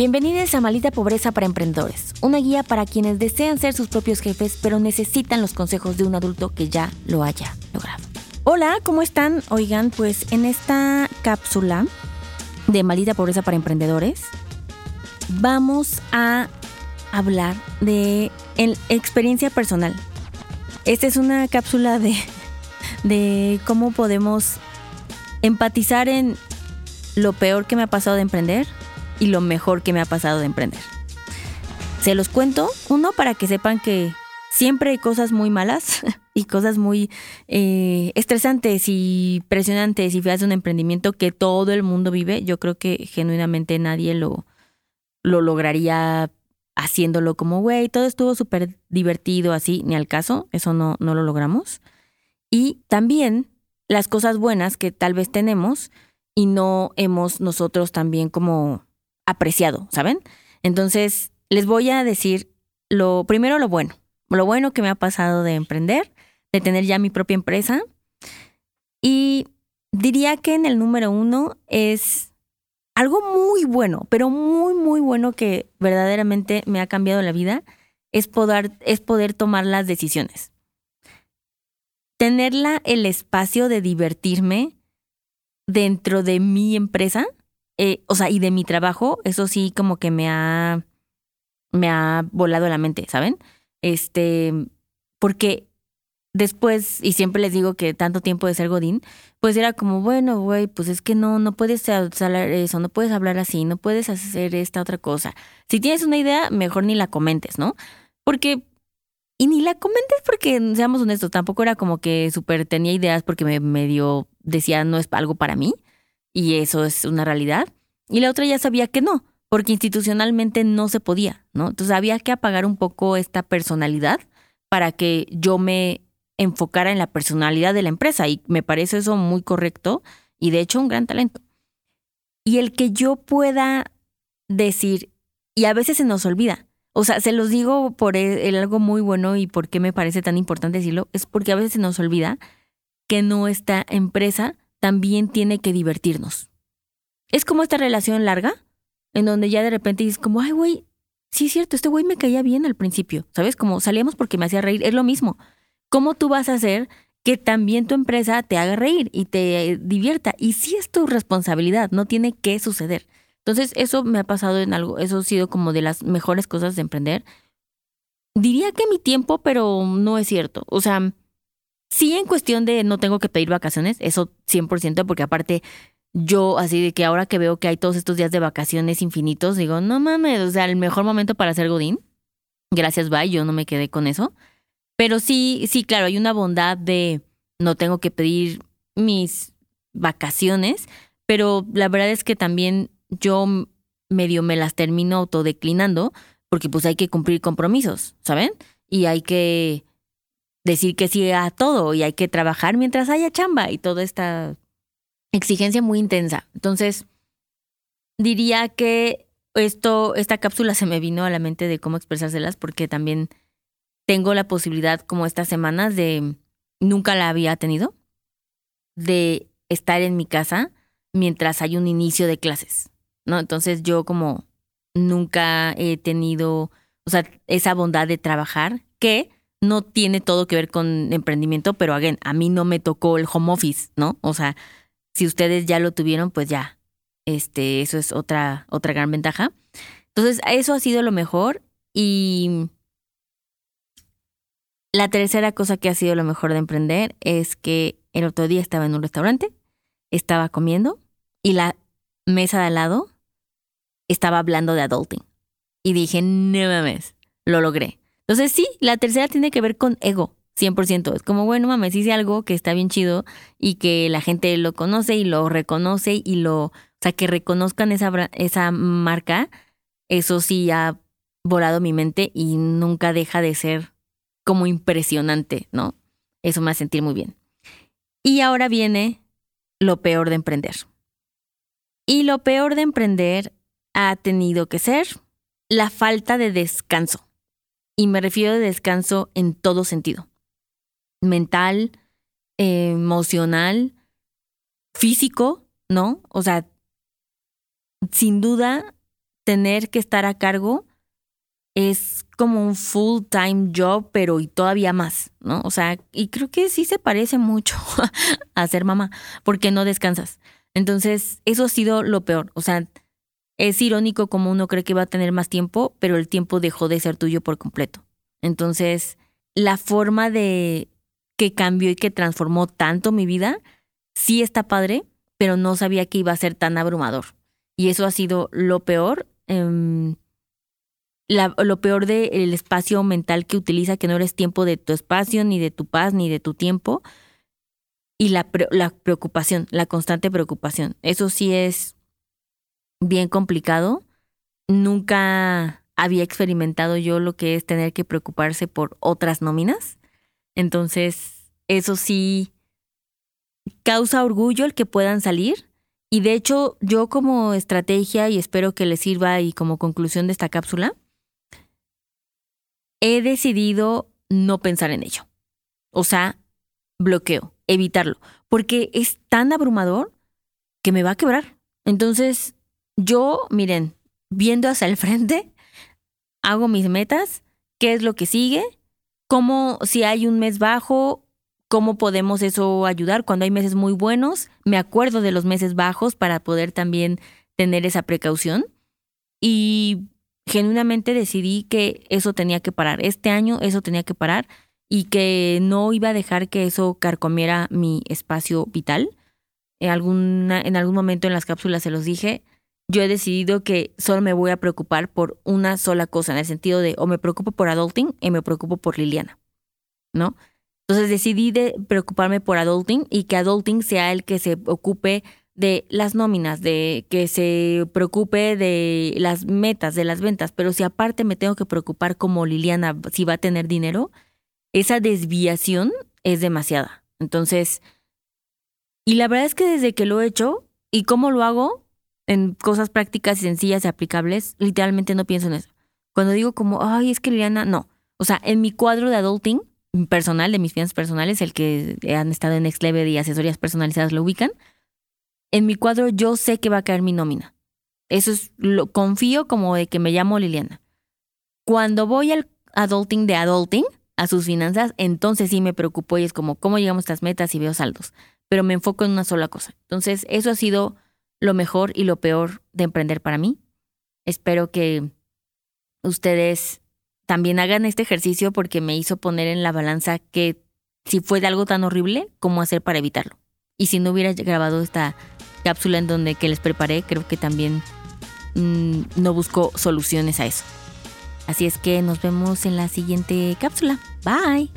Bienvenidos a Malita Pobreza para Emprendedores, una guía para quienes desean ser sus propios jefes pero necesitan los consejos de un adulto que ya lo haya logrado. Hola, ¿cómo están? Oigan, pues en esta cápsula de Malita Pobreza para Emprendedores vamos a hablar de experiencia personal. Esta es una cápsula de, de cómo podemos empatizar en lo peor que me ha pasado de emprender y lo mejor que me ha pasado de emprender. Se los cuento, uno, para que sepan que siempre hay cosas muy malas y cosas muy eh, estresantes y presionantes y feas de un emprendimiento que todo el mundo vive. Yo creo que genuinamente nadie lo, lo lograría haciéndolo como, güey, todo estuvo súper divertido así, ni al caso, eso no, no lo logramos. Y también las cosas buenas que tal vez tenemos y no hemos nosotros también como apreciado, ¿saben? Entonces, les voy a decir lo primero lo bueno, lo bueno que me ha pasado de emprender, de tener ya mi propia empresa. Y diría que en el número uno es algo muy bueno, pero muy, muy bueno que verdaderamente me ha cambiado la vida, es poder, es poder tomar las decisiones. Tenerla el espacio de divertirme dentro de mi empresa eh, o sea, y de mi trabajo, eso sí como que me ha, me ha volado la mente, ¿saben? Este, porque después, y siempre les digo que tanto tiempo de ser Godín, pues era como, bueno, güey, pues es que no, no puedes hablar eso, no puedes hablar así, no puedes hacer esta otra cosa. Si tienes una idea, mejor ni la comentes, ¿no? Porque, y ni la comentes porque, seamos honestos, tampoco era como que súper tenía ideas porque me medio decía no es algo para mí y eso es una realidad. Y la otra ya sabía que no, porque institucionalmente no se podía, ¿no? Entonces había que apagar un poco esta personalidad para que yo me enfocara en la personalidad de la empresa y me parece eso muy correcto y de hecho un gran talento. Y el que yo pueda decir, y a veces se nos olvida, o sea, se los digo por e, el, algo muy bueno y por qué me parece tan importante decirlo, es porque a veces se nos olvida que nuestra empresa también tiene que divertirnos. Es como esta relación larga, en donde ya de repente dices como, ay, güey, sí es cierto, este güey me caía bien al principio, ¿sabes? Como salíamos porque me hacía reír, es lo mismo. ¿Cómo tú vas a hacer que también tu empresa te haga reír y te divierta? Y sí es tu responsabilidad, no tiene que suceder. Entonces, eso me ha pasado en algo, eso ha sido como de las mejores cosas de emprender. Diría que mi tiempo, pero no es cierto. O sea, Sí, en cuestión de no tengo que pedir vacaciones, eso 100%, porque aparte yo así de que ahora que veo que hay todos estos días de vacaciones infinitos, digo, no mames, o sea, el mejor momento para hacer Godín. Gracias, bye, yo no me quedé con eso. Pero sí, sí, claro, hay una bondad de no tengo que pedir mis vacaciones, pero la verdad es que también yo medio me las termino autodeclinando porque pues hay que cumplir compromisos, ¿saben? Y hay que decir que sí a todo y hay que trabajar mientras haya chamba y toda esta exigencia muy intensa. Entonces, diría que esto, esta cápsula se me vino a la mente de cómo expresárselas porque también tengo la posibilidad como estas semanas de, nunca la había tenido, de estar en mi casa mientras hay un inicio de clases, ¿no? Entonces yo como nunca he tenido, o sea, esa bondad de trabajar que no tiene todo que ver con emprendimiento, pero again, a mí no me tocó el home office, ¿no? O sea, si ustedes ya lo tuvieron, pues ya, este, eso es otra, otra gran ventaja. Entonces, eso ha sido lo mejor. Y la tercera cosa que ha sido lo mejor de emprender es que el otro día estaba en un restaurante, estaba comiendo y la mesa de al lado estaba hablando de adulting. Y dije, no mames, lo logré. Entonces sí, la tercera tiene que ver con ego. 100%. Es como, bueno, mames, hice algo que está bien chido y que la gente lo conoce y lo reconoce y lo, o sea, que reconozcan esa, esa marca, eso sí ha volado mi mente y nunca deja de ser como impresionante, ¿no? Eso me hace sentir muy bien. Y ahora viene lo peor de emprender. Y lo peor de emprender ha tenido que ser la falta de descanso. Y me refiero a descanso en todo sentido. Mental, emocional, físico, ¿no? O sea, sin duda, tener que estar a cargo es como un full time job, pero y todavía más, ¿no? O sea, y creo que sí se parece mucho a ser mamá, porque no descansas. Entonces, eso ha sido lo peor. O sea, es irónico como uno cree que va a tener más tiempo, pero el tiempo dejó de ser tuyo por completo. Entonces, la forma de que cambió y que transformó tanto mi vida, sí está padre, pero no sabía que iba a ser tan abrumador. Y eso ha sido lo peor. Em, lo peor del espacio mental que utiliza, que no eres tiempo de tu espacio, ni de tu paz, ni de tu tiempo. Y la, la preocupación, la constante preocupación. Eso sí es bien complicado. Nunca había experimentado yo lo que es tener que preocuparse por otras nóminas. Entonces, eso sí causa orgullo el que puedan salir. Y de hecho, yo como estrategia, y espero que les sirva y como conclusión de esta cápsula, he decidido no pensar en ello. O sea, bloqueo, evitarlo, porque es tan abrumador que me va a quebrar. Entonces, yo, miren, viendo hacia el frente, hago mis metas, qué es lo que sigue, cómo si hay un mes bajo, cómo podemos eso ayudar cuando hay meses muy buenos, me acuerdo de los meses bajos para poder también tener esa precaución y genuinamente decidí que eso tenía que parar. Este año eso tenía que parar y que no iba a dejar que eso carcomiera mi espacio vital. En, alguna, en algún momento en las cápsulas se los dije, yo he decidido que solo me voy a preocupar por una sola cosa, en el sentido de o me preocupo por adulting o me preocupo por Liliana, ¿no? Entonces decidí de preocuparme por adulting y que adulting sea el que se ocupe de las nóminas, de que se preocupe de las metas, de las ventas, pero si aparte me tengo que preocupar como Liliana si va a tener dinero, esa desviación es demasiada. Entonces, y la verdad es que desde que lo he hecho y cómo lo hago en cosas prácticas y sencillas y aplicables, literalmente no pienso en eso. Cuando digo como, ay, es que Liliana, no. O sea, en mi cuadro de adulting personal, de mis finanzas personales, el que han estado en Next Level y asesorías personalizadas lo ubican, en mi cuadro yo sé que va a caer mi nómina. Eso es, lo confío como de que me llamo Liliana. Cuando voy al adulting de adulting, a sus finanzas, entonces sí me preocupo y es como, ¿cómo llegamos a estas metas y veo saldos? Pero me enfoco en una sola cosa. Entonces, eso ha sido lo mejor y lo peor de emprender para mí. Espero que ustedes también hagan este ejercicio porque me hizo poner en la balanza que si fue de algo tan horrible, ¿cómo hacer para evitarlo? Y si no hubiera grabado esta cápsula en donde que les preparé, creo que también mm, no busco soluciones a eso. Así es que nos vemos en la siguiente cápsula. Bye.